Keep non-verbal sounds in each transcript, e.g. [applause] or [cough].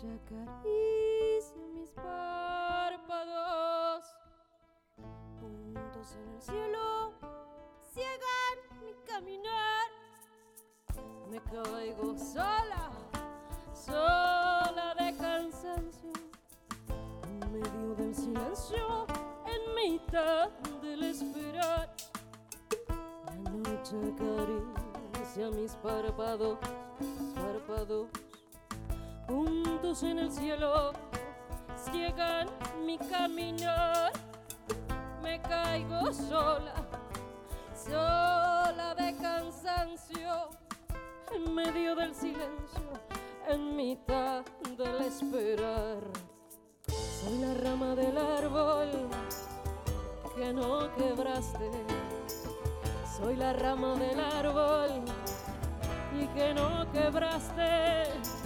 noche acaricia mis párpados. Puntos en el cielo ciegan mi caminar. Me caigo sola, sola de cansancio. En medio del silencio, en mitad del esperar. La noche acaricia mis párpados, párpados en el cielo ciegan mi caminar. Me caigo sola, sola de cansancio, en medio del silencio, en mitad del esperar. Soy la rama del árbol que no quebraste. Soy la rama del árbol y que no quebraste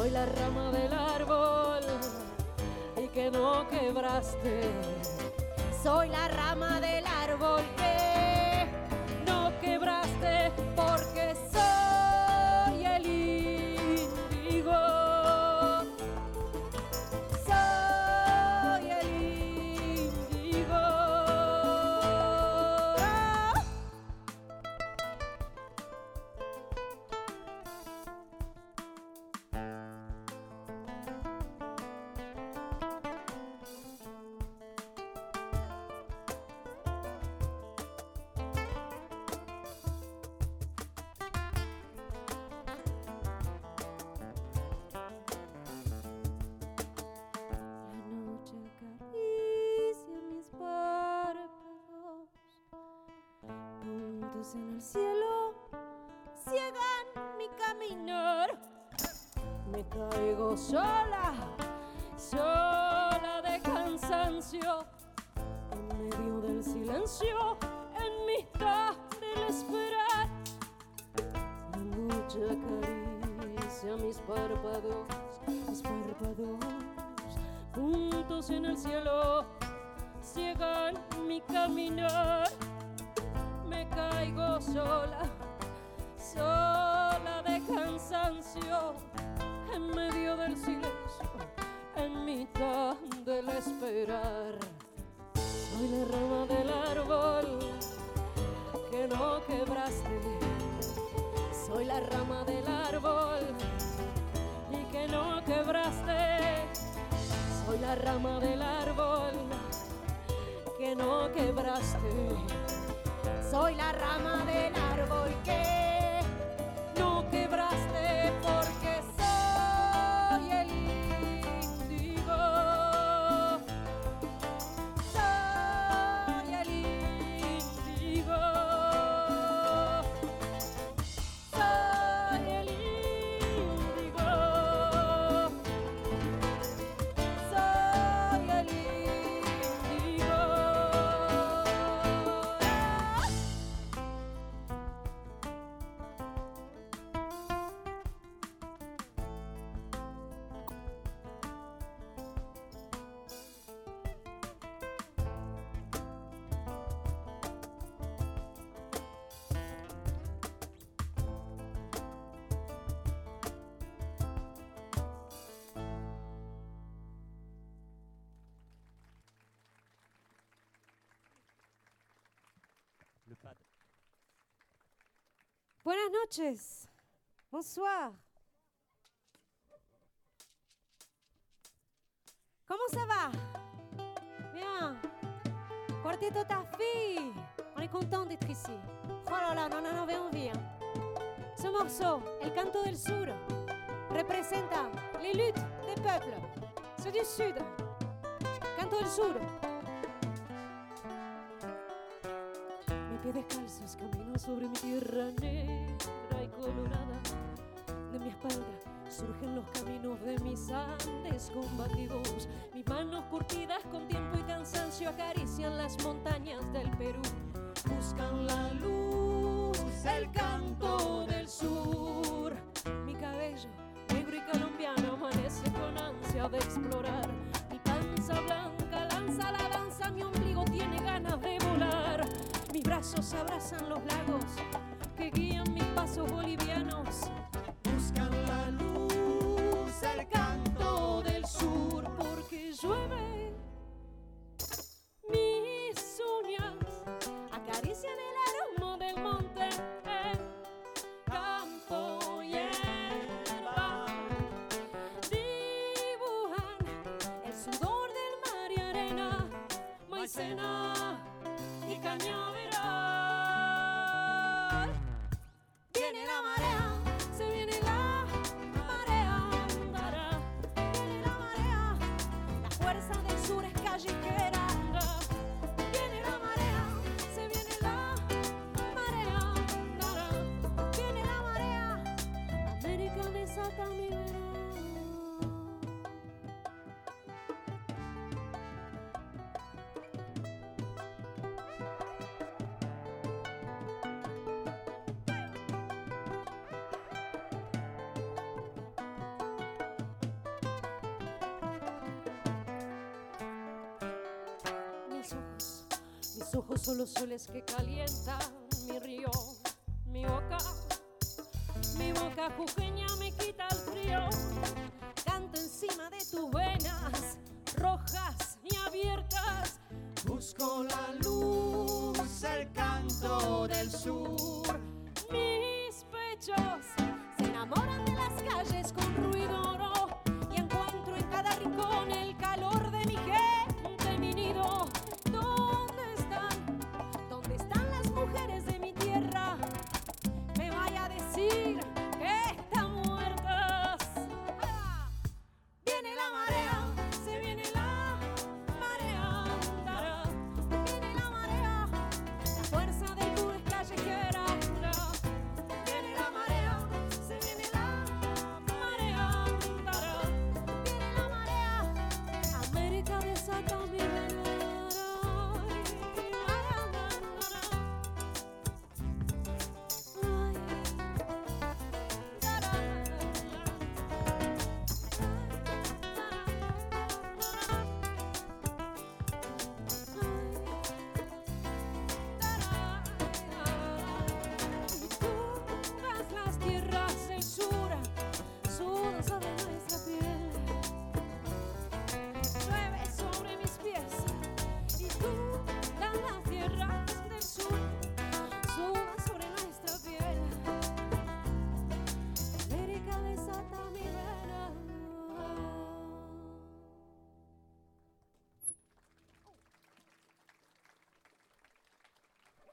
soy la rama del árbol y que no quebraste. Soy la rama del árbol en mitad del esperar. La noche acaricia mis párpados, mis párpados, puntos en el cielo, ciegan mi caminar. Me caigo sola, sola de cansancio, en medio del silencio, en mitad del esperar. Soy la rama del árbol que no quebraste. Soy la rama del árbol y que no quebraste. Soy la rama del árbol que no quebraste. Soy la rama del árbol que no quebraste Bonsoir. Comment ça va? Bien. Quarteto Tafi. On est content d'être ici. Oh là là, non, non, non, envie. hein. Ce morceau, El Canto del Sur, representa les luttes des peuples. Ceux du Sud. Canto del Sur. Descalzos mi tierra negra De mi espalda surgen los caminos de mis Andes combatidos. Mis manos curtidas con tiempo y cansancio acarician las montañas del Perú. Buscan la luz, el canto del sur. Mi cabello negro y colombiano amanece con ansia de explorar. Mi panza blanca lanza la danza, mi ombligo tiene ganas de volar. Mis brazos abrazan los mis ojos, son los soles que calientan mi río, mi boca, mi boca jujeña.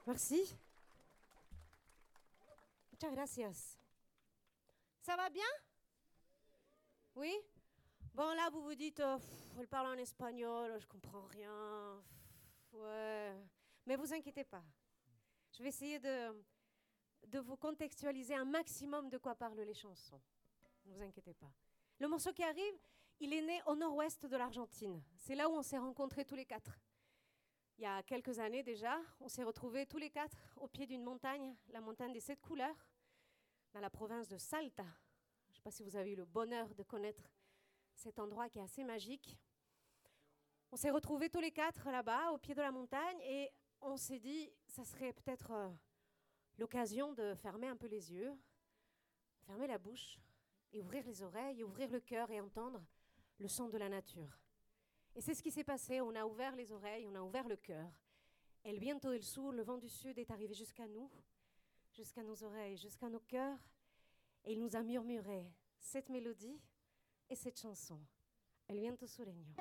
Merci. Muchas gracias. Ça va bien? Oui? Bon, là, vous vous dites, euh, elle parle en espagnol, je comprends rien. Ouais. Mais vous inquiétez pas. Je vais essayer de, de vous contextualiser un maximum de quoi parlent les chansons. Ne vous inquiétez pas. Le morceau qui arrive, il est né au nord-ouest de l'Argentine. C'est là où on s'est rencontrés tous les quatre. Il y a quelques années déjà, on s'est retrouvés tous les quatre au pied d'une montagne, la montagne des sept couleurs, dans la province de Salta. Je ne sais pas si vous avez eu le bonheur de connaître cet endroit qui est assez magique. On s'est retrouvés tous les quatre là-bas, au pied de la montagne, et on s'est dit, ça serait peut-être euh, l'occasion de fermer un peu les yeux, fermer la bouche, et ouvrir les oreilles, ouvrir le cœur et entendre le son de la nature. Et c'est ce qui s'est passé. On a ouvert les oreilles, on a ouvert le cœur. Et le viento del sur, le vent du sud, est arrivé jusqu'à nous, jusqu'à nos oreilles, jusqu'à nos cœurs. Et il nous a murmuré cette mélodie et cette chanson, El viento sureño.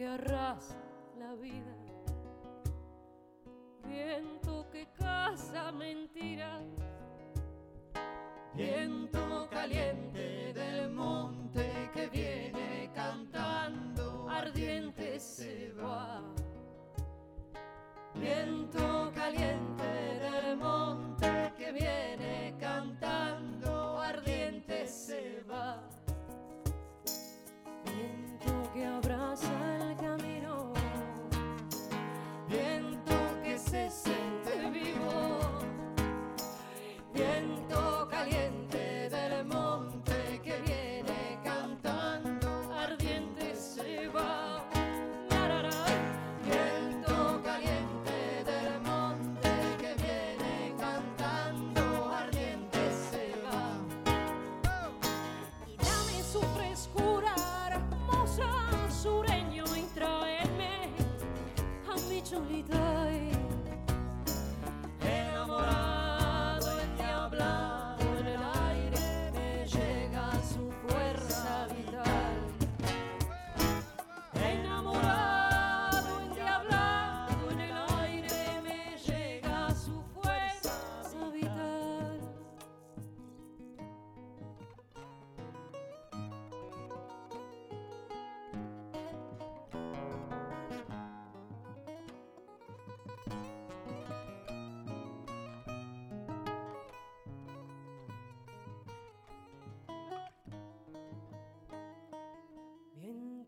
Que arrasa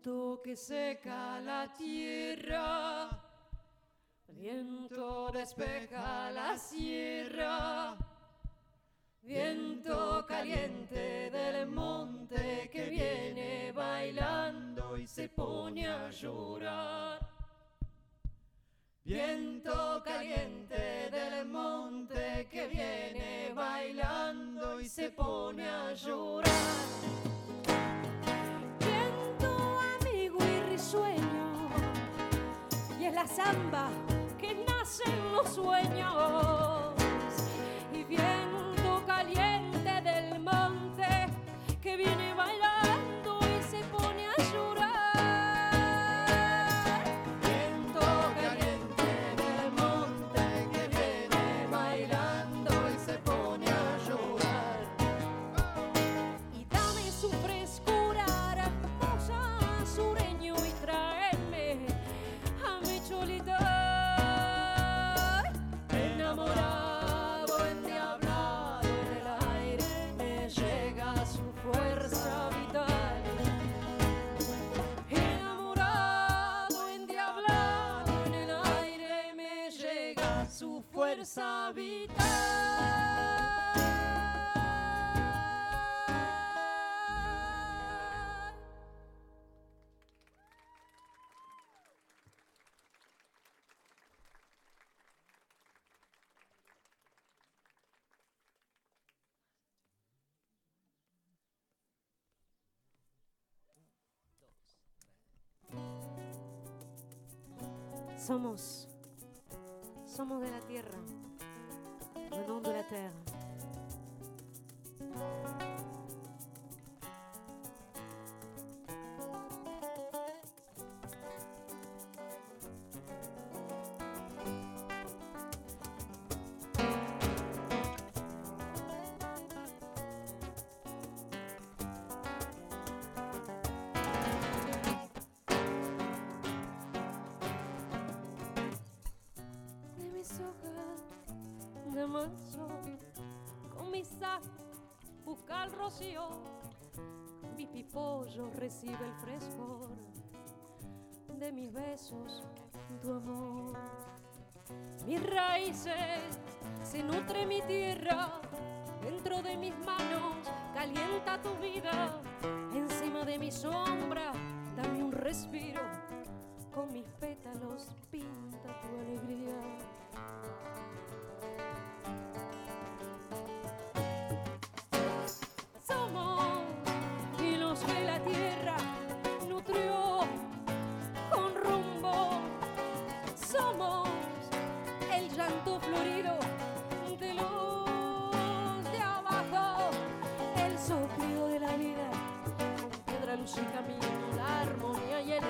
que seca la tierra, viento despeja la sierra, viento caliente del monte que viene bailando y se pone a llorar. Viento caliente del monte que viene bailando y se pone a llorar. Samba que nace en los sueños Somos somos de la tierra, venons de la terre. De manso, con mis sal busca el rocío, mi pipollo recibe el frescor de mis besos, tu amor. Mis raíces se nutre mi tierra, dentro de mis manos calienta tu vida, encima de mi sombra dame un respiro con mis pétalos pinta tu alegría. música, mi la armonía y el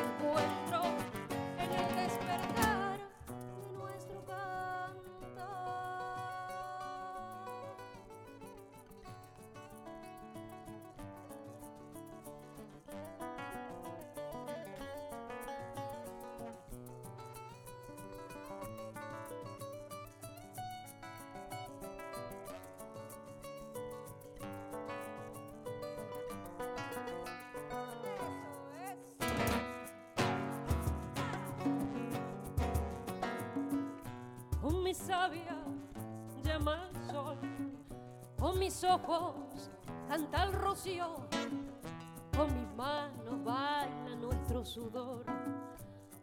llama al sol. Con mis ojos canta el rocío, con mis manos baila nuestro sudor,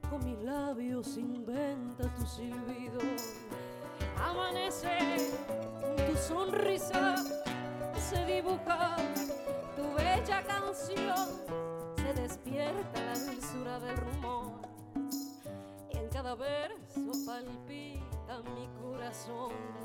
con mis labios inventa tu silbido. Amanece tu sonrisa, se dibuja tu bella canción, se despierta la dulzura del rumbo corazón.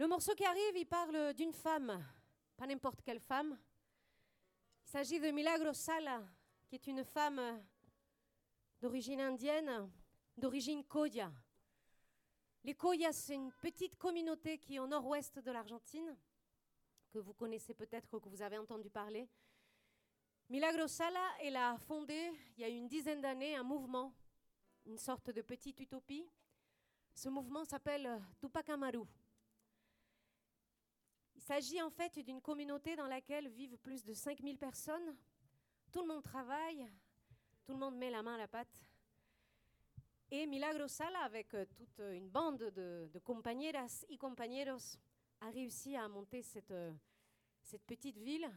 Le morceau qui arrive, il parle d'une femme, pas n'importe quelle femme. Il s'agit de Milagro Sala, qui est une femme d'origine indienne, d'origine Koya. Les Koyas, c'est une petite communauté qui est au nord-ouest de l'Argentine, que vous connaissez peut-être, que vous avez entendu parler. Milagro Sala, elle a fondé, il y a une dizaine d'années, un mouvement, une sorte de petite utopie. Ce mouvement s'appelle Tupac Amaru. Il s'agit en fait d'une communauté dans laquelle vivent plus de 5000 personnes. Tout le monde travaille, tout le monde met la main à la pâte. Et Milagro Sala, avec toute une bande de, de compañeras y compañeros, a réussi à monter cette, petite ville.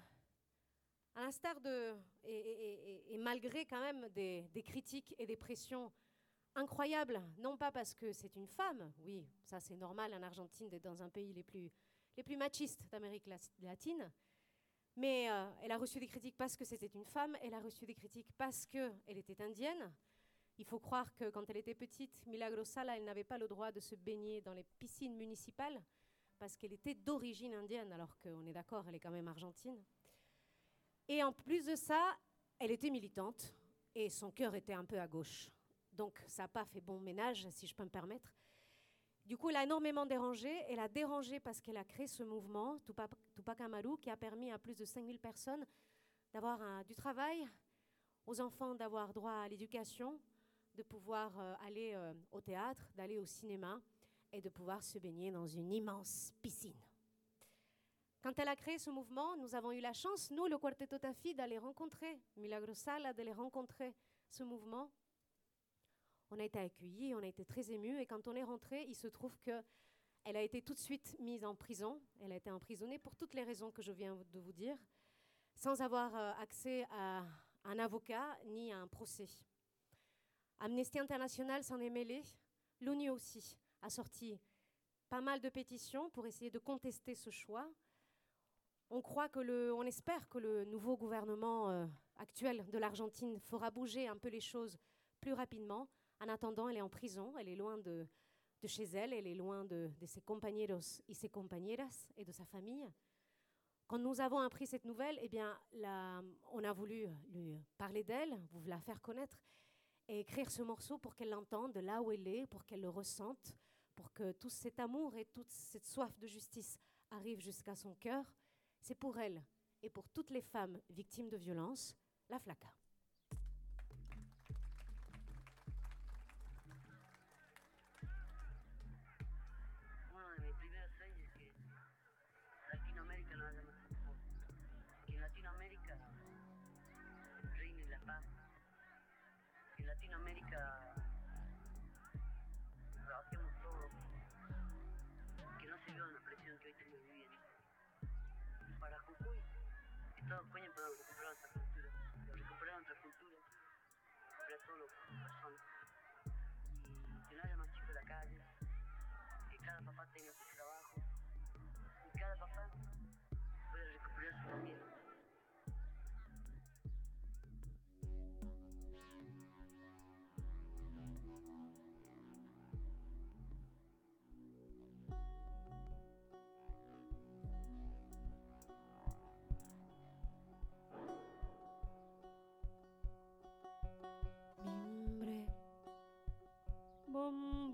À l'instar de. Et, malgré quand même des, des, critiques et des pressions incroyables, non pas parce que c'est une femme, oui, ça c'est normal en Argentine d'être dans un pays les plus les plus machistes d'Amérique latine. Mais euh, elle a reçu des critiques parce que c'était une femme, elle a reçu des critiques parce qu'elle était indienne. Il faut croire que quand elle était petite, Milagro Sala, elle n'avait pas le droit de se baigner dans les piscines municipales parce qu'elle était d'origine indienne, alors qu'on est d'accord, elle est quand même argentine. Et en plus de ça, elle était militante et son cœur était un peu à gauche. Donc ça n'a pas fait bon ménage, si je peux me permettre. Du coup, elle a énormément dérangé. Elle a dérangé parce qu'elle a créé ce mouvement, Tupac, Tupac Amaru, qui a permis à plus de 5000 personnes d'avoir du travail, aux enfants d'avoir droit à l'éducation, de pouvoir euh, aller euh, au théâtre, d'aller au cinéma et de pouvoir se baigner dans une immense piscine. Quand elle a créé ce mouvement, nous avons eu la chance, nous, le Quarteto Tafi, d'aller rencontrer Milagro d'aller rencontrer ce mouvement on a été accueillis, on a été très émus. Et quand on est rentré, il se trouve qu'elle a été tout de suite mise en prison. Elle a été emprisonnée pour toutes les raisons que je viens de vous dire, sans avoir euh, accès à un avocat ni à un procès. Amnesty International s'en est mêlé. L'ONU aussi a sorti pas mal de pétitions pour essayer de contester ce choix. On croit que le, on espère que le nouveau gouvernement euh, actuel de l'Argentine fera bouger un peu les choses plus rapidement. En attendant, elle est en prison, elle est loin de, de chez elle, elle est loin de, de, ses compañeros et ses compañeras et de sa famille. Quand nous avons appris cette nouvelle, eh bien, la, on a voulu lui parler d'elle, vous la faire connaître et écrire ce morceau pour qu'elle l'entende là où elle est, pour qu'elle le ressente, pour que tout cet amour et toute cette soif de justice arrive jusqu'à son cœur. C'est pour elle et pour toutes les femmes victimes de violences, la flaca.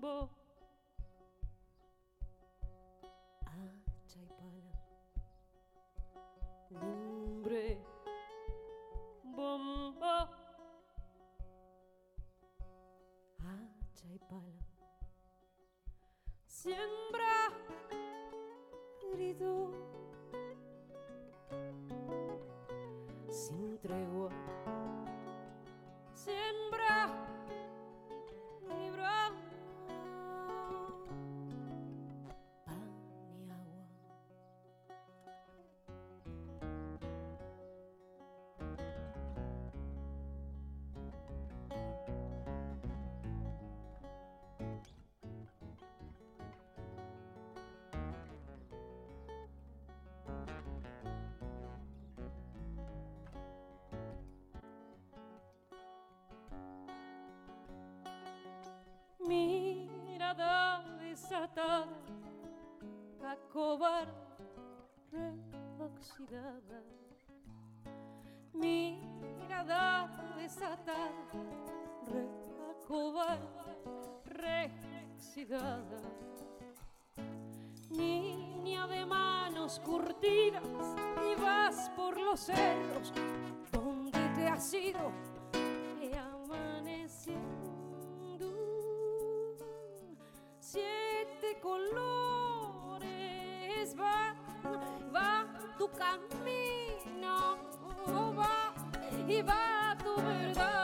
rumbo a Chaipala. Lumbre, bomba a Chaipala. Siembra, grito, sin tregua. Desatada, la cobarde reoxidada. Mirada desatada, re, cobarde reoxidada. Niña de manos curtidas y vas por los cerros donde te has ido e bato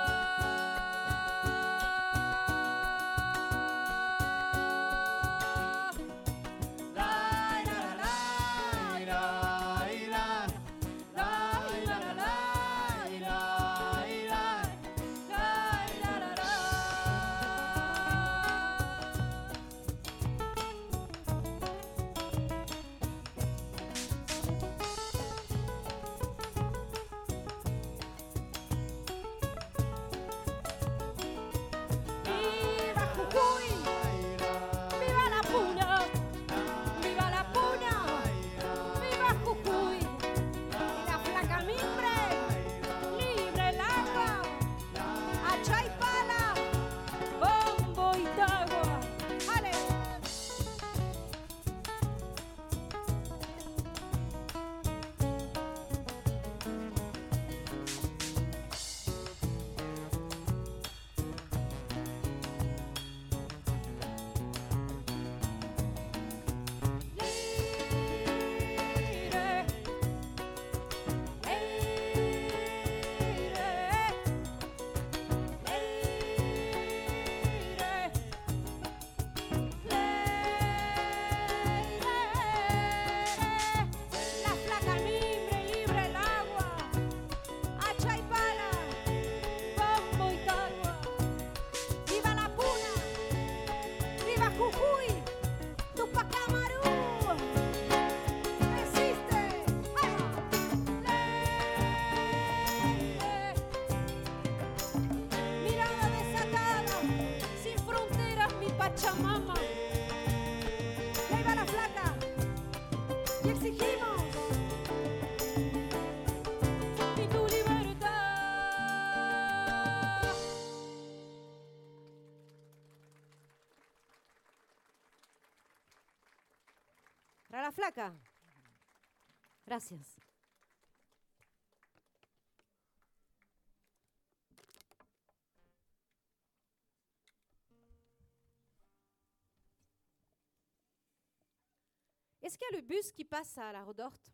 Est-ce qu'il y a le bus qui passe à la Rodorte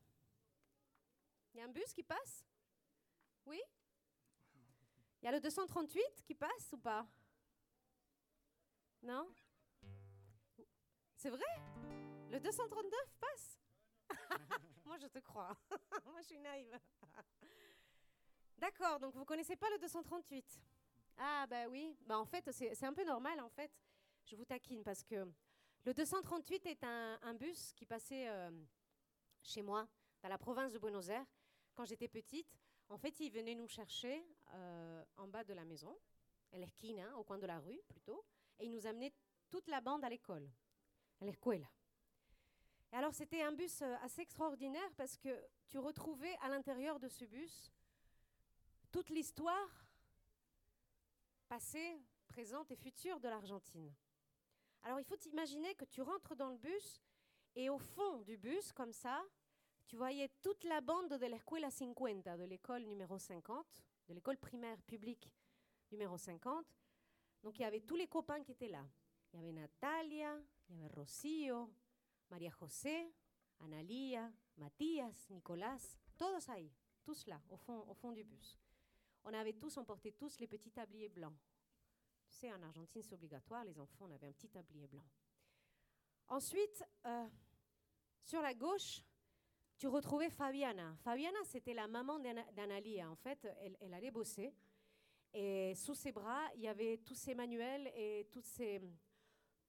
Il y a un bus qui passe Oui? Il y a le 238 qui passe ou pas? Non C'est vrai? Le 239 passe [laughs] Moi, je te crois. [laughs] Moi, je suis naïve. D'accord, donc vous connaissez pas le 238 Ah, bah oui. Bah, en fait, c'est un peu normal, en fait. Je vous taquine parce que le 238 est un, bus qui passait euh, chez moi, dans la province de Buenos Aires, quand j'étais petite. En fait, il venait nous chercher euh, en bas de la maison, à l'esquina, au coin de la rue plutôt, et il nous amenait toute la bande à l'école, à l'escuela. Et alors, c'était un bus euh, assez extraordinaire parce que tu retrouvais à l'intérieur de ce bus toute l'histoire passée, présente et future de l'Argentine. Alors il faut imaginer que tu rentres dans le bus et au fond du bus, comme ça, tu voyais toute la bande de l'Escuela 50, de l'école numéro 50, de l'école primaire publique numéro 50. Donc il y avait tous les copains qui étaient là. Il y avait Natalia, il y avait Rocío, María José, Analia, Matías, Nicolas, todos tous là, au fond, du bus. On avait tous, emporté tous les petits tabliers blancs. Tu sais, en Argentine, c'est obligatoire, les enfants, on avait un petit tablier blanc. Ensuite, euh, sur la gauche, tu retrouvais Fabiana. Fabiana, c'était la maman d'Analia. En fait, elle, allait bosser. Et sous ses bras, il y avait tous ses manuels et tous ses,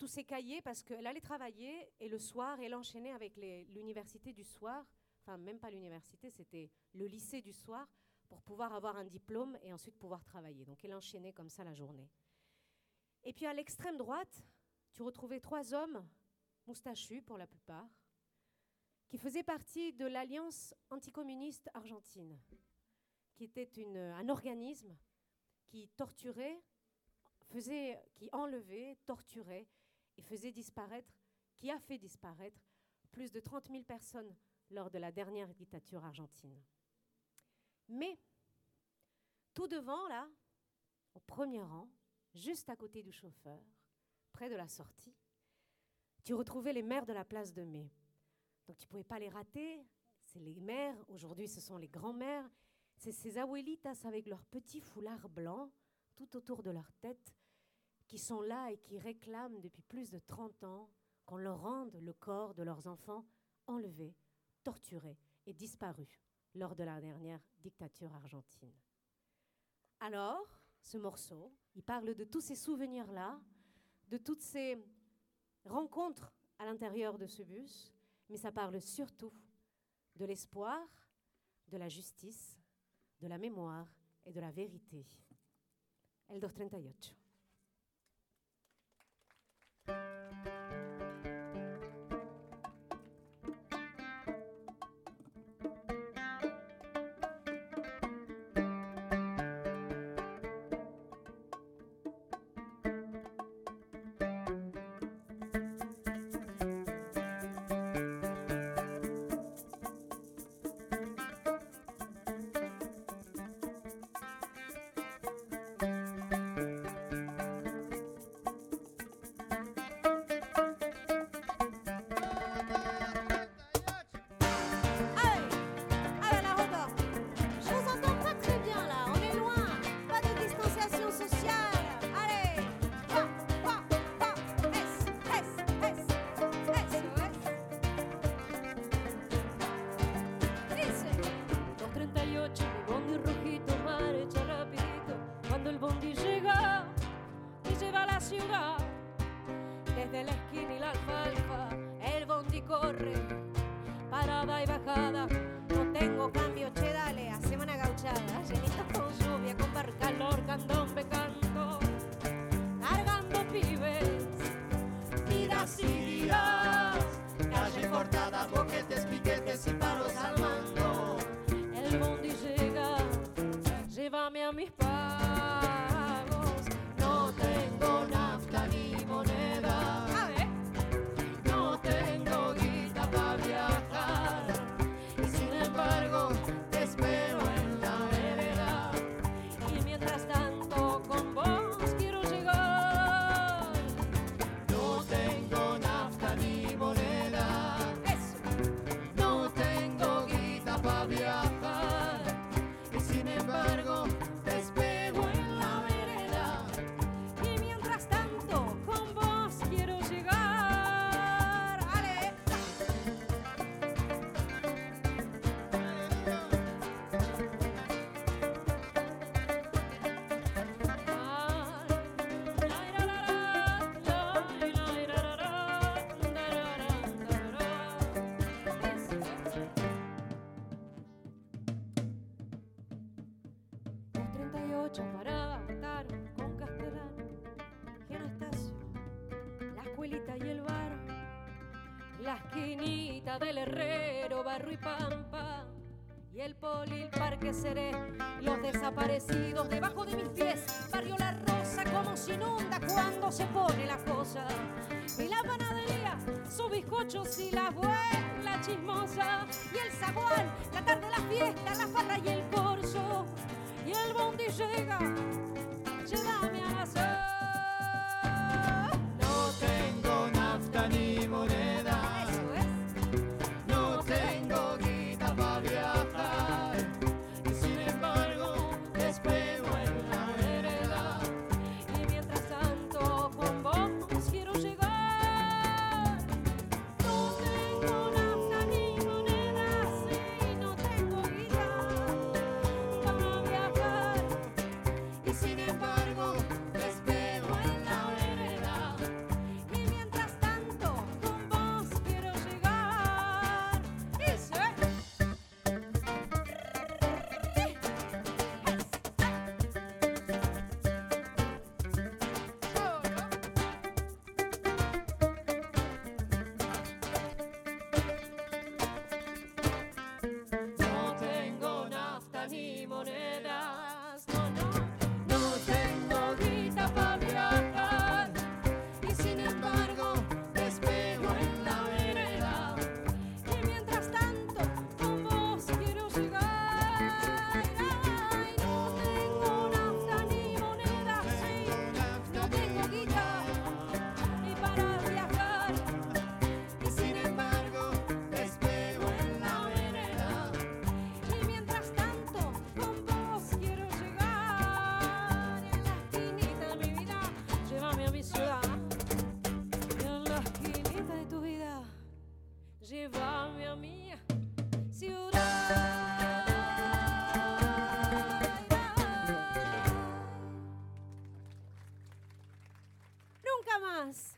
tous ses cahiers parce qu'elle allait travailler et le soir, elle enchaînait avec l'université du soir. Enfin, même pas l'université, c'était le lycée du soir pour pouvoir avoir un diplôme et ensuite pouvoir travailler. Donc, elle enchaînait comme ça la journée. Et puis à l'extrême droite, tu retrouvais trois hommes moustachus pour la plupart, qui faisaient partie de l'Alliance anticommuniste argentine, qui était une, un organisme qui torturait, faisait, qui enlevait, torturait et faisait disparaître, qui a fait disparaître plus de 30 000 personnes lors de la dernière dictature argentine. Mais tout devant, là, au premier rang, juste à côté du chauffeur, près de la sortie, tu retrouvais les maires de la place de mai. Donc tu ne pouvais pas les rater. C'est les maires, aujourd'hui ce sont les grands-mères. C'est ces abuelitas avec leurs petits foulards blancs tout autour de leur tête qui sont là et qui réclament depuis plus de 30 ans qu'on leur rende le corps de leurs enfants enlevés, torturés et disparus lors de la dernière dictature argentine. Alors, ce morceau, il parle de tous ces souvenirs-là, de toutes ces rencontres à l'intérieur de ce bus, mais ça parle surtout de l'espoir, de la justice, de la mémoire et de la vérité. El 238. Bye. Del herrero, barro y pampa. Y el poli, el parque seré, los desaparecidos debajo de mis pies. Barrio La Rosa, como se inunda cuando se pone la cosa. Y la panadería, sus bizcochos y la abuela chismosa. Y el zaguán, la tarde, la fiesta, la farra y el corso. Y el bondi llega, más.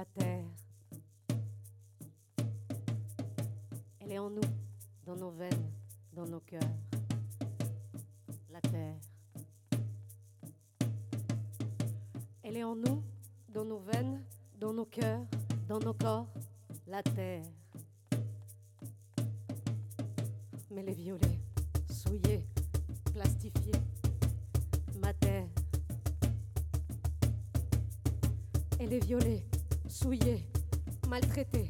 la terre. Elle est en nous, dans nos veines, dans nos cœurs. La terre. Elle est en nous, dans nos veines, dans nos cœurs, dans nos corps. La terre. Mais les violets, souillés, plastifiés, ma terre. Elle est violée, souillés, maltraités.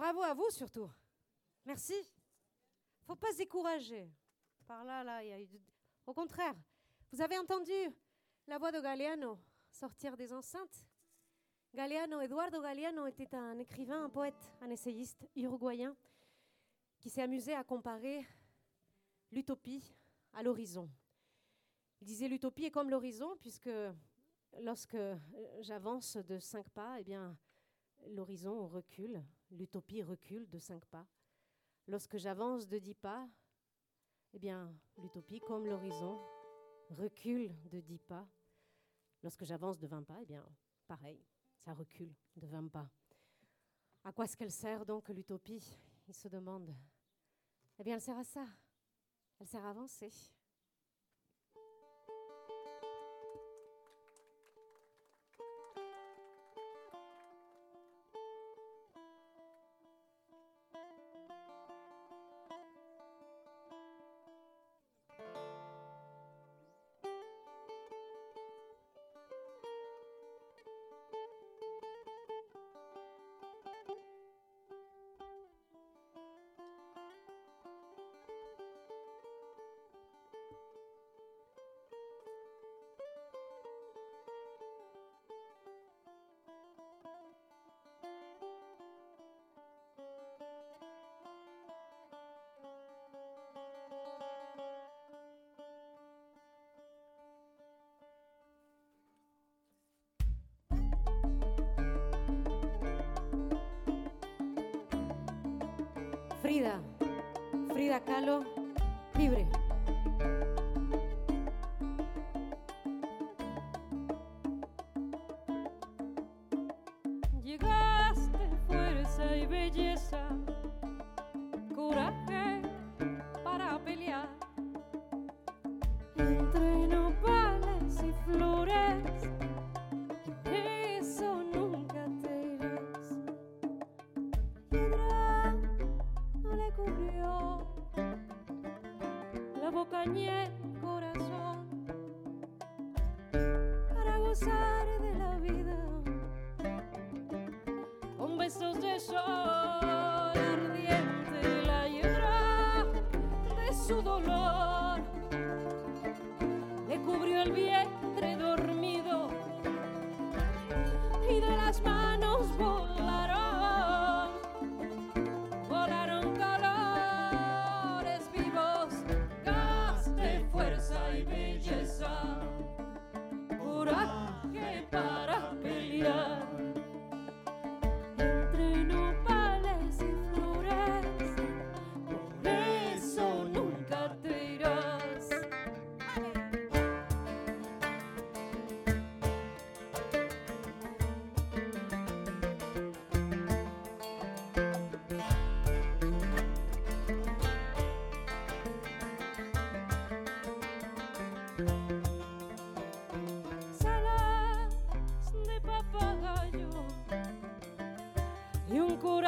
Bravo à vous surtout. Merci. Faut pas se décourager. Par là, là, il y a eu... Au contraire, vous avez entendu la voix de Galeano sortir des enceintes? Galeano, Eduardo Galeano était un écrivain, un poète, un essayiste uruguayen qui s'est amusé à comparer l'utopie à l'horizon. Il disait l'utopie est comme l'horizon puisque lorsque j'avance de cinq pas, eh bien l'horizon recule, l'utopie recule de cinq pas. Lorsque j'avance de dix pas, eh bien l'utopie comme l'horizon recule de dix pas. Lorsque j'avance de vingt pas, eh bien pareil ça recule de 20 pas. À quoi est-ce qu'elle sert donc l'utopie? Il se demande. Eh bien, elle sert à ça. Elle sert à avancer. Calo Libre.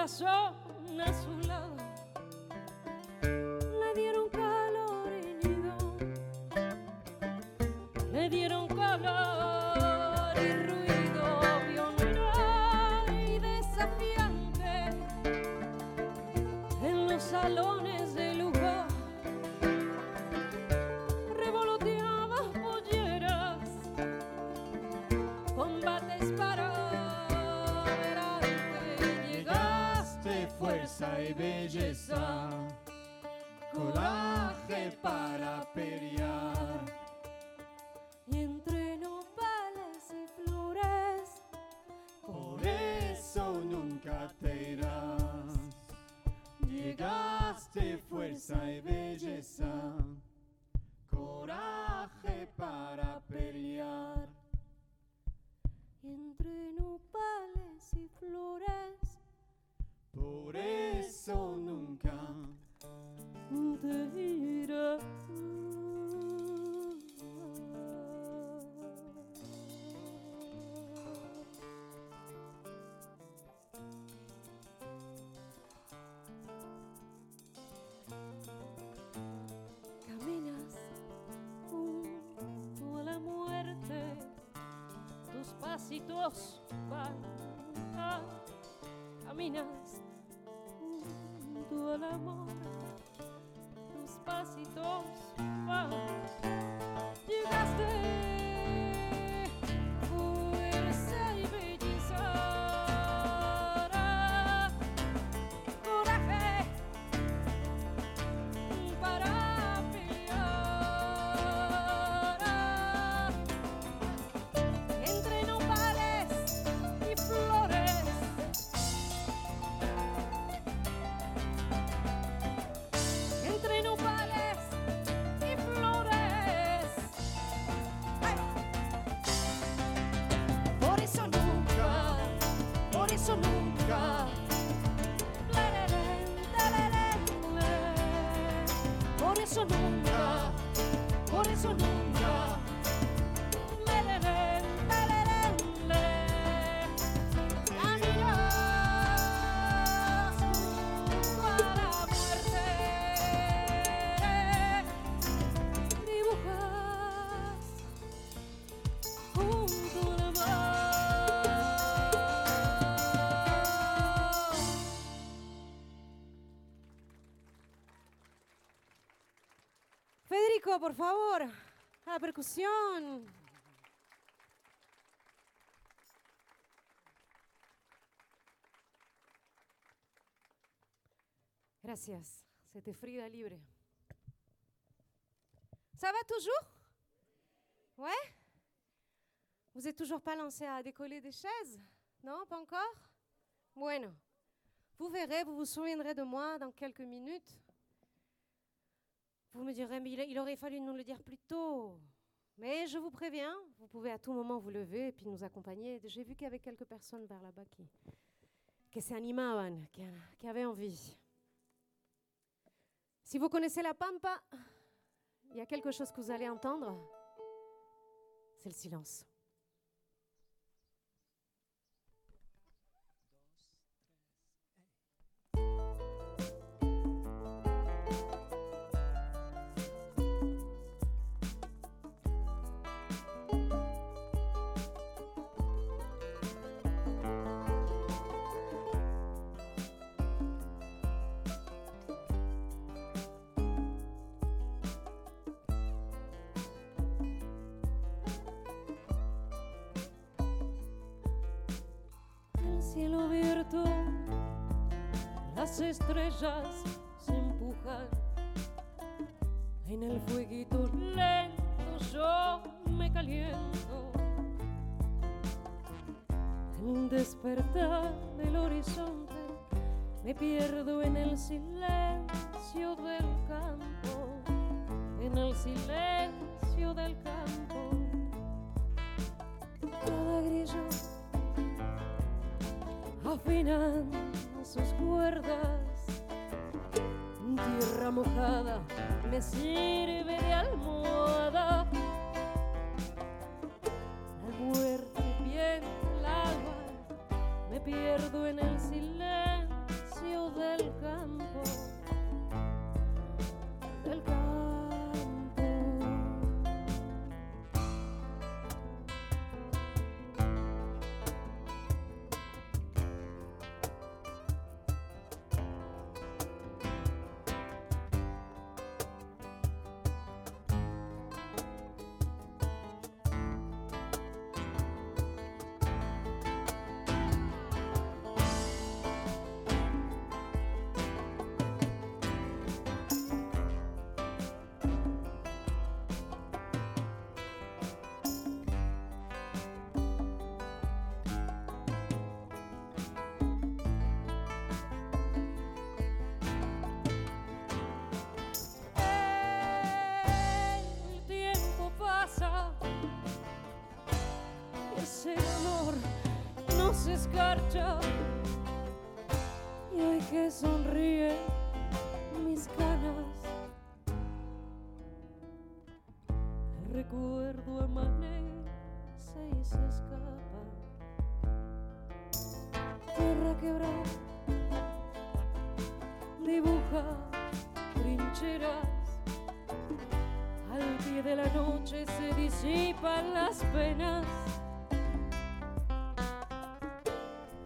Corazón bridges si tú vas, caminas junto al amor, tus pasitos. Eso nunca. Por eso nunca, por eso nunca. Por favor, a la percusión. Gracias. C'était Frida Libre. Ça va toujours? Ouais? Vous êtes toujours pas lancé à décoller des chaises? Non, pas encore? Bueno. Vous verrez, vous vous souviendrez de moi dans quelques minutes. Vous me direz, mais il, aurait fallu nous le dire plus tôt. Mais je vous préviens, vous pouvez à tout moment vous lever et puis nous accompagner. J'ai vu qu'il y avait quelques personnes vers là-bas qui, qui s'animaban, qui, qui avaient envie. Si vous connaissez la pampa, il y a quelque chose que vous allez entendre. C'est le silence. Las estrellas se empujan. En el fueguito lento yo me caliento. En despertar del horizonte me pierdo en el silencio del campo, en el silencio del campo. Cada grillo afinan sus cuerdas. Tierra mojada me sirve de almohada. La muerte el alba, me pierdo en el silencio del campo. Del campo. recuerdo amanece y se escapa. Tierra quebrada, dibuja trincheras. Al pie de la noche se disipan las penas.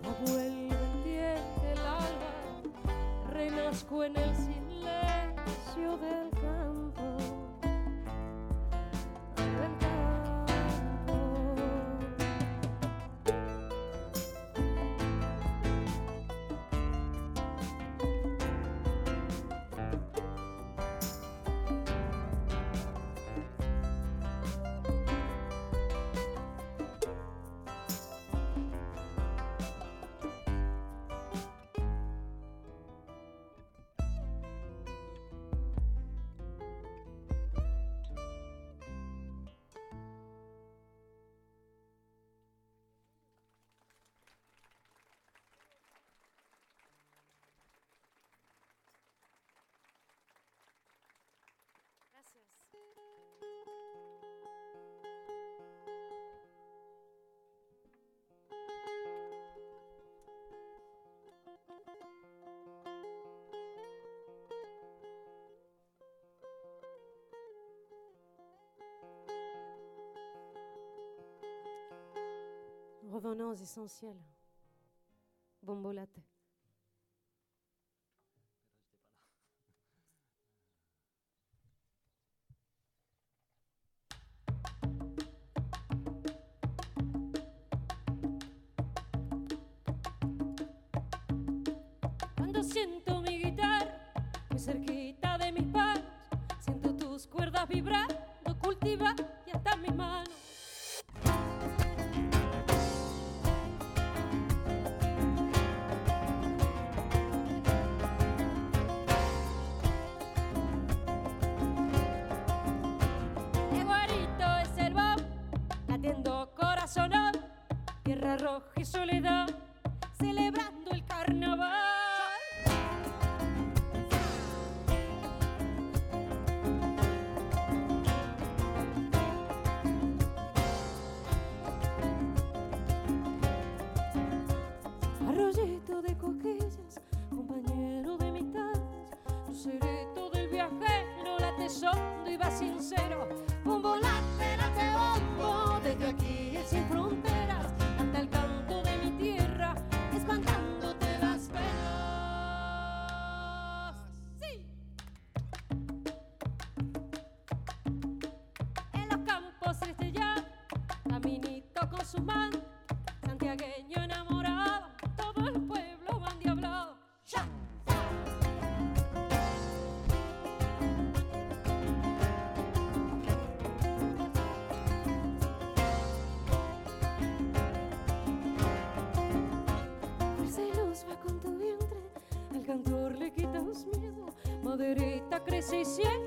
No vuelve el alba, renazco en el Revenons aux essentiels. Bombolate. quiero un volante, late bombo desde aquí. si siempre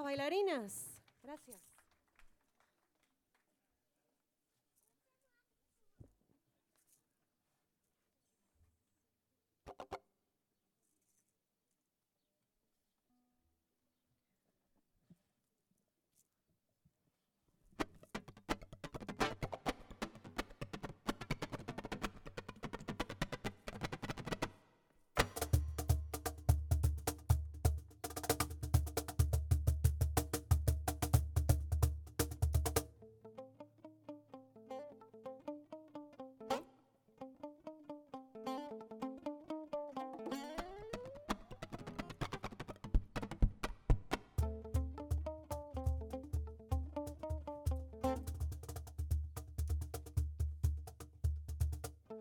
bailarinas.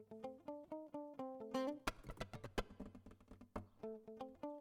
Thank you.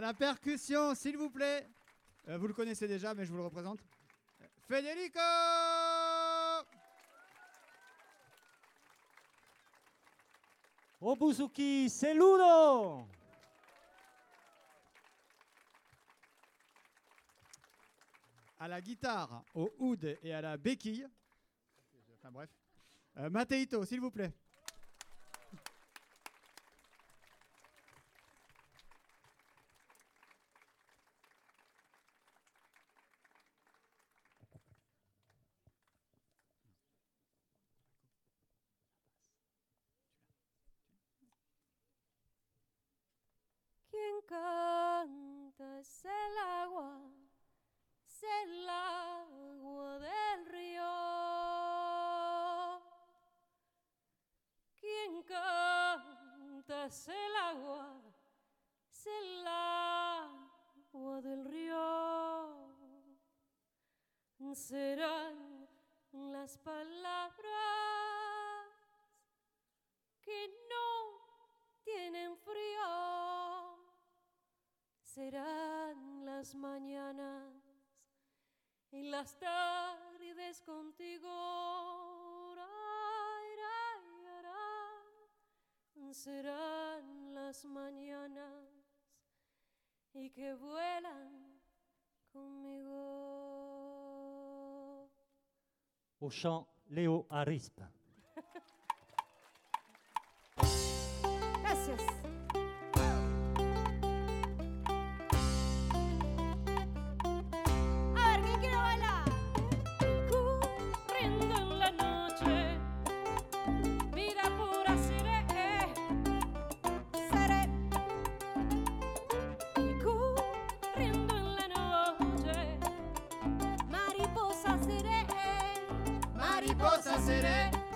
À la percussion, s'il vous plaît. Euh, vous le connaissez déjà, mais je vous le représente. Federico Obuzuki Celudo À la guitare, au oud et à la béquille. Enfin bref. Euh, Mateito, s'il vous plaît. las tardes contigo. Ra, ra, ra. Serán las mañanas y que vuelan conmigo. Au chant Léo Arispe. mariposa it.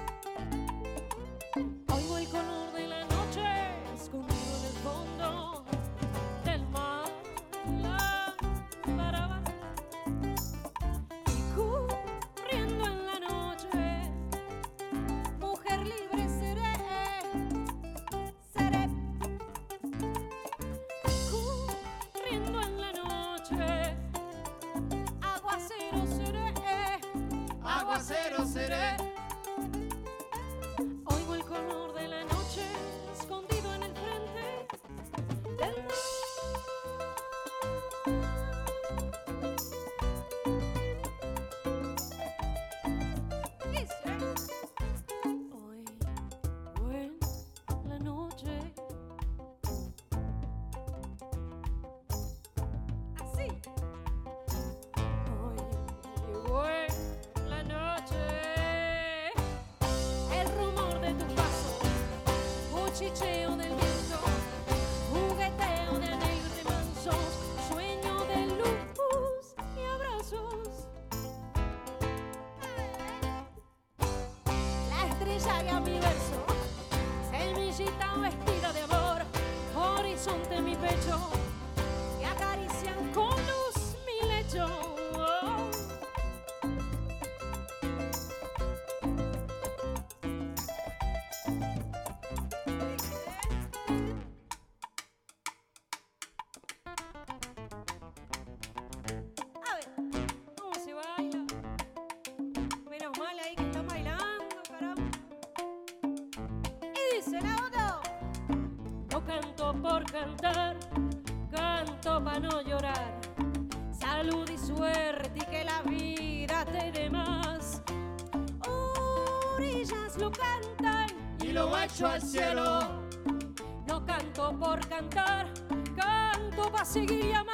horizonte mi pecho. por cantar, canto para no llorar. Salud y suerte y que la vida te dé más. Orillas lo cantan y lo guacho al cielo. No canto por cantar, canto para seguir llamando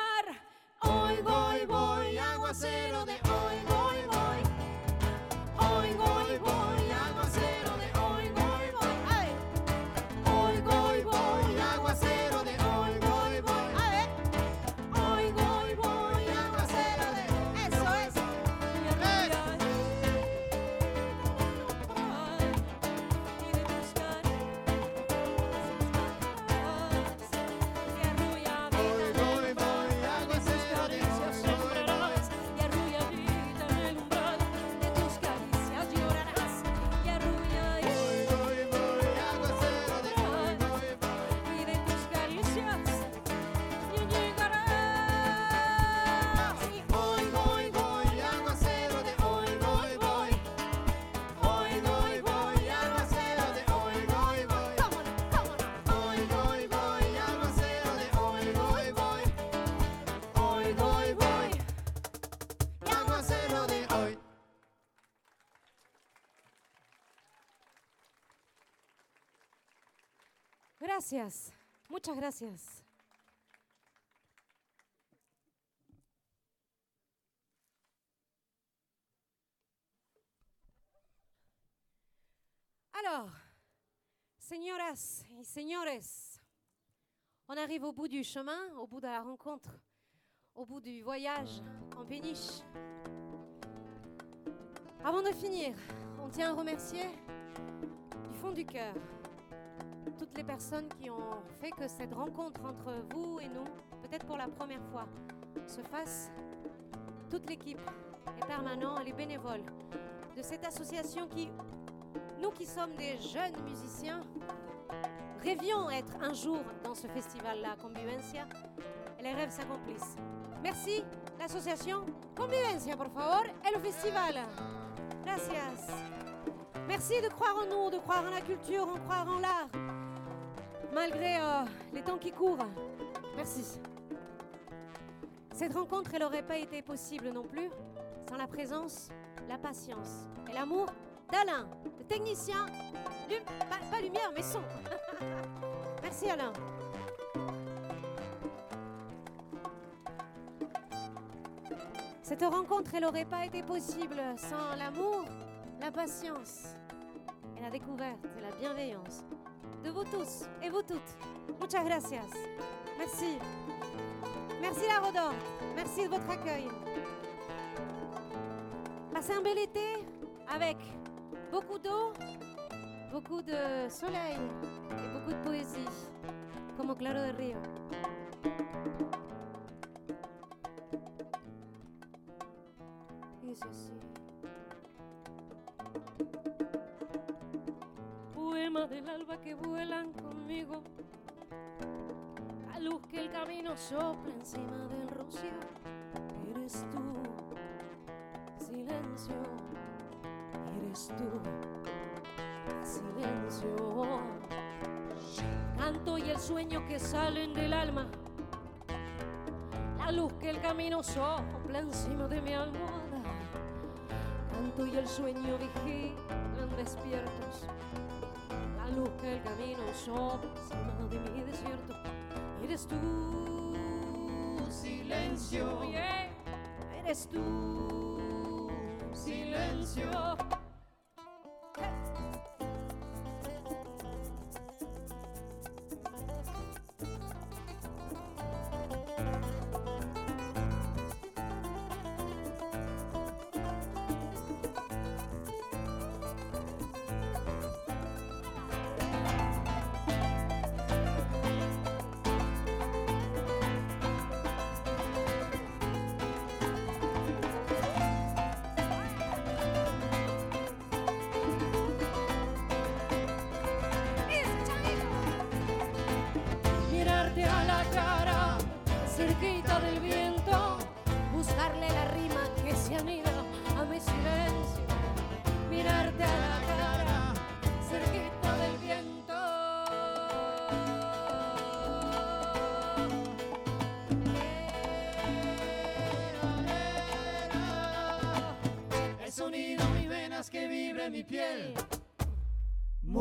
Muchas gracias. Alors, señoras et señores, on arrive au bout du chemin, au bout de la rencontre, au bout du voyage en péniche. Avant de finir, on tient à remercier du fond du cœur toutes les personnes qui ont fait que cette rencontre entre vous et nous, peut-être pour la première fois, se fasse. Toute l'équipe, les permanents et les bénévoles de cette association qui, nous qui sommes des jeunes musiciens, rêvions être un jour dans ce festival-là, Convivencia, et les rêves s'accomplissent. Merci, l'association Convivencia, por favor, et le festival. Gracias. Merci de croire en nous, de croire en la culture, en croire en l'art, malgré euh, les temps qui courent. Merci. Cette rencontre, elle n'aurait pas été possible non plus sans la présence, la patience et l'amour d'Alain, le technicien, pas, pas lumière, mais son. [laughs] Merci Alain. Cette rencontre, elle n'aurait pas été possible sans l'amour, la patience et la découverte et la bienveillance de vous tous et vous toutes. Muchas gracias. Merci. Merci la Rodor. Merci de votre accueil. Passez un bel été avec beaucoup d'eau, beaucoup de soleil et beaucoup de poésie, comme Claro de Rio. Del alba que vuelan conmigo. La luz que el camino sopla encima del rocío. Eres tú, silencio. Eres tú, silencio. Canto y el sueño que salen del alma. La luz que el camino sopla encima de mi almohada. Canto y el sueño vigilan despiertos. Luz que el camino encima de mi desierto. Eres tú, silencio. yeah. Eres tú, silencio.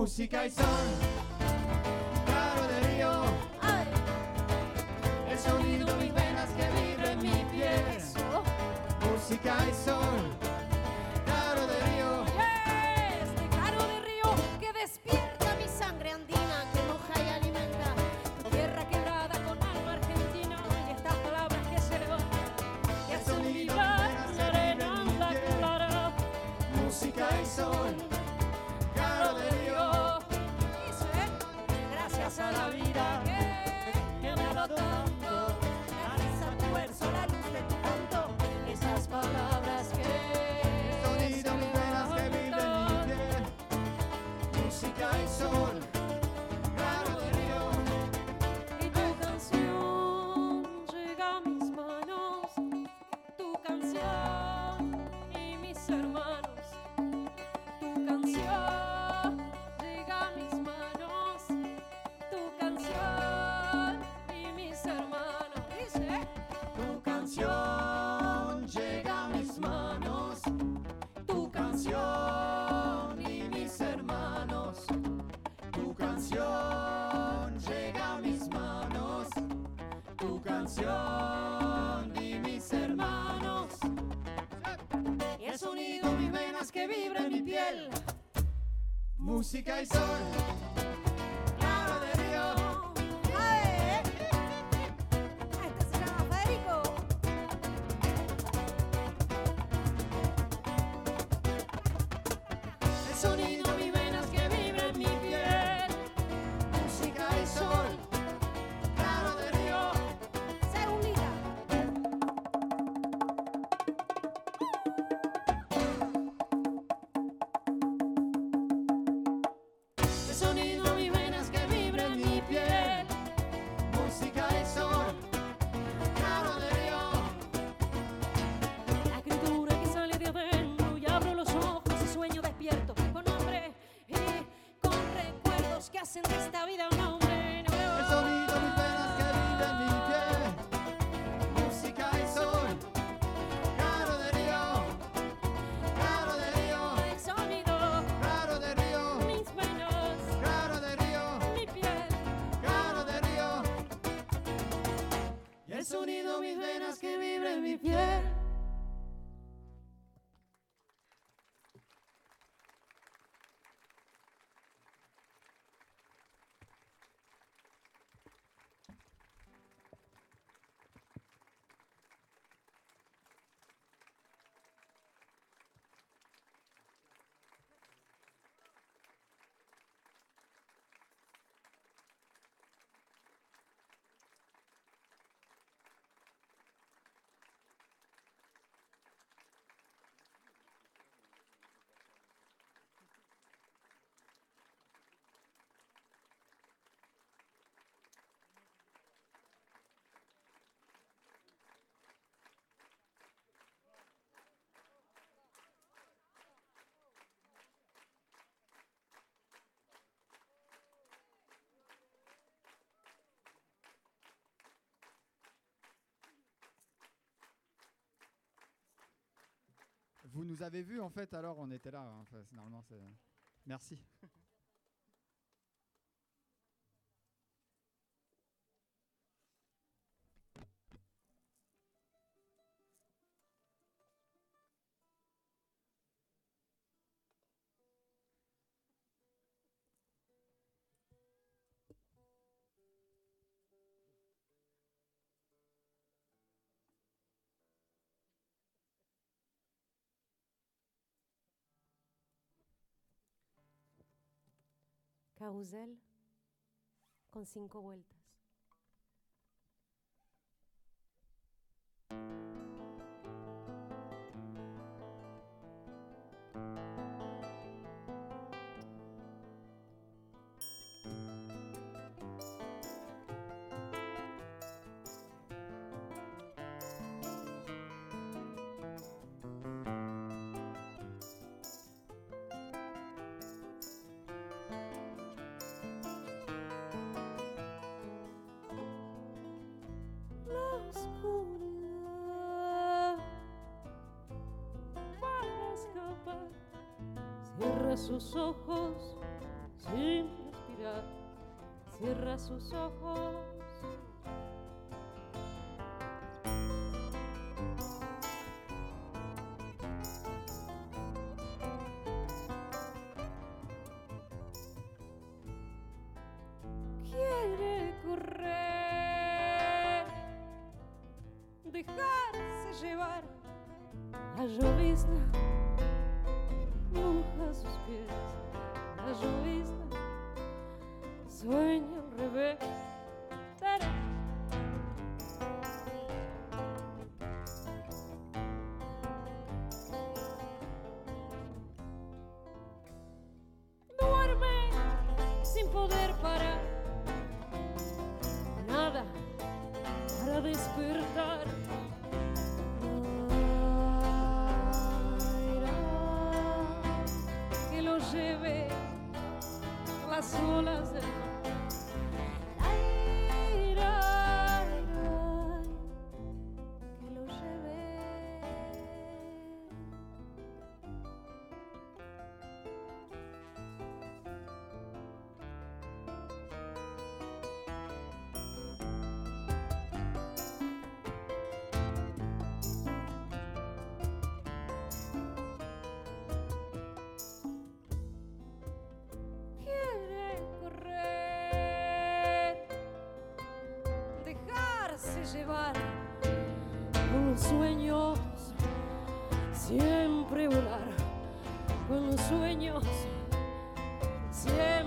música e. música y sol. vous nous avez vus en fait, alors on était là. Hein. Normalement. Merci. carrusel con cinco vueltas. Cierra sus ojos sin respirar. Cierra sus ojos. llevar con los sueños, siempre volar con los sueños, siempre.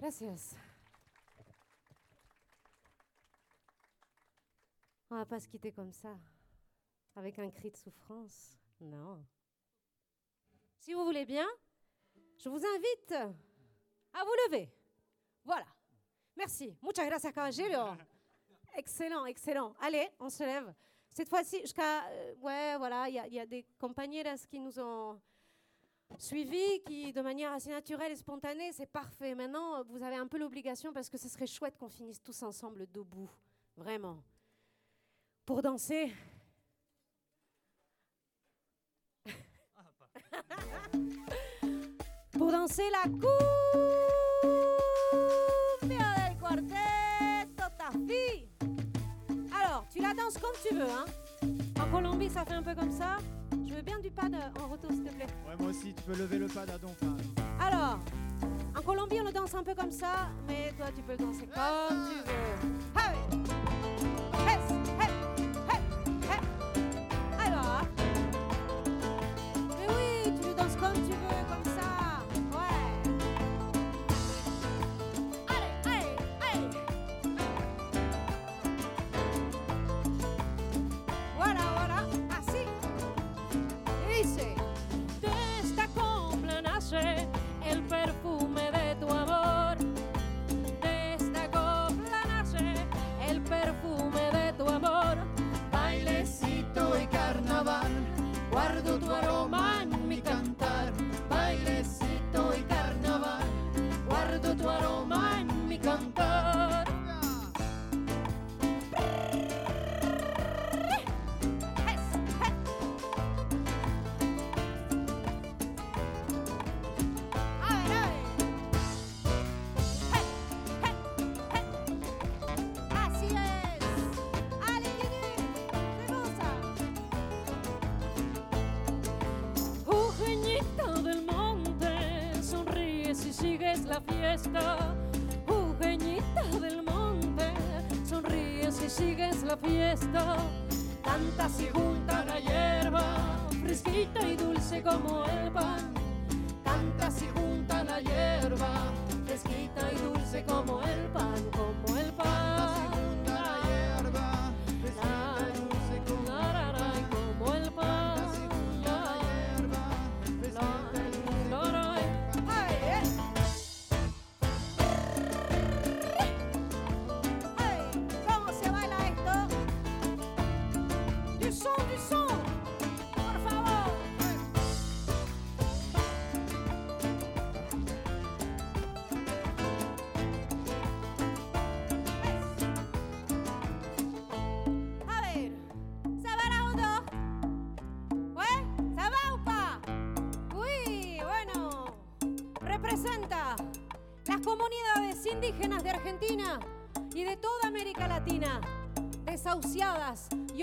Gracias. On va pas se quitter comme ça, avec un cri de souffrance. Non. Si vous voulez bien, je vous invite à vous lever. Voilà. Merci. Muchas gracias, caballero. Excellent, excellent. Allez, on se lève. Cette fois-ci, jusqu'à. euh, ouais, voilà, il y, a- des compañeras qui nous ont suivis, qui, de manière assez naturelle et spontanée, c'est parfait. Maintenant, vous avez un peu l'obligation, parce que ce serait chouette qu'on finisse tous ensemble debout. Vraiment. Pour danser. [laughs] Pour danser la cumbia del cuarteto Tafi. Alors, tu la danses comme tu veux, hein. En Colombie, ça fait un peu comme ça. Veux bien du pad en retour, s'il te plaît. Ouais, moi aussi, tu peux lever le pad à don. enfin, Alors, en Colombie, on le danse un peu comme ça, mais toi, tu peux le danser comme tu veux.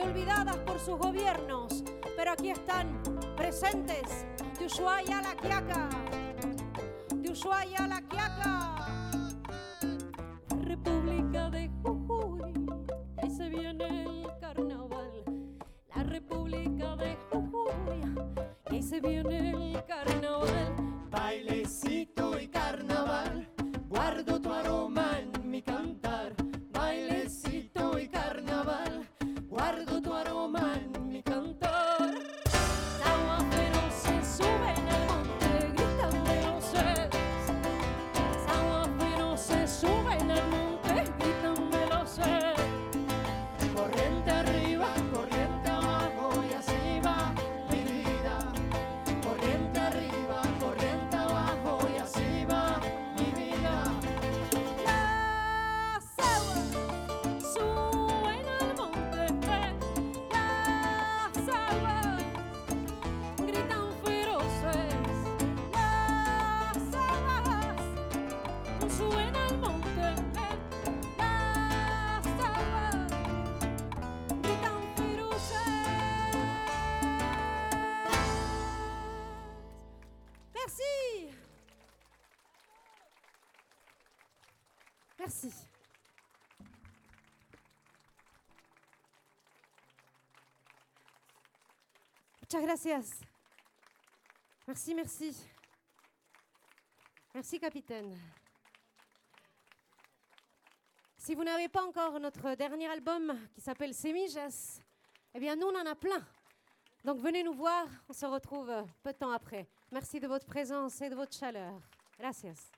Olvidadas por sus gobiernos, pero aquí están presentes. De Ushuaia a la Quiaca, de Ushuaia a la Quiaca, Gracias. Merci, merci. Merci, capitaine. Si vous n'avez pas encore notre dernier album qui s'appelle Semillas, eh bien, nous, on en a plein. Donc, venez nous voir. On se retrouve peu de temps après. Merci de votre présence et de votre chaleur. Gracias.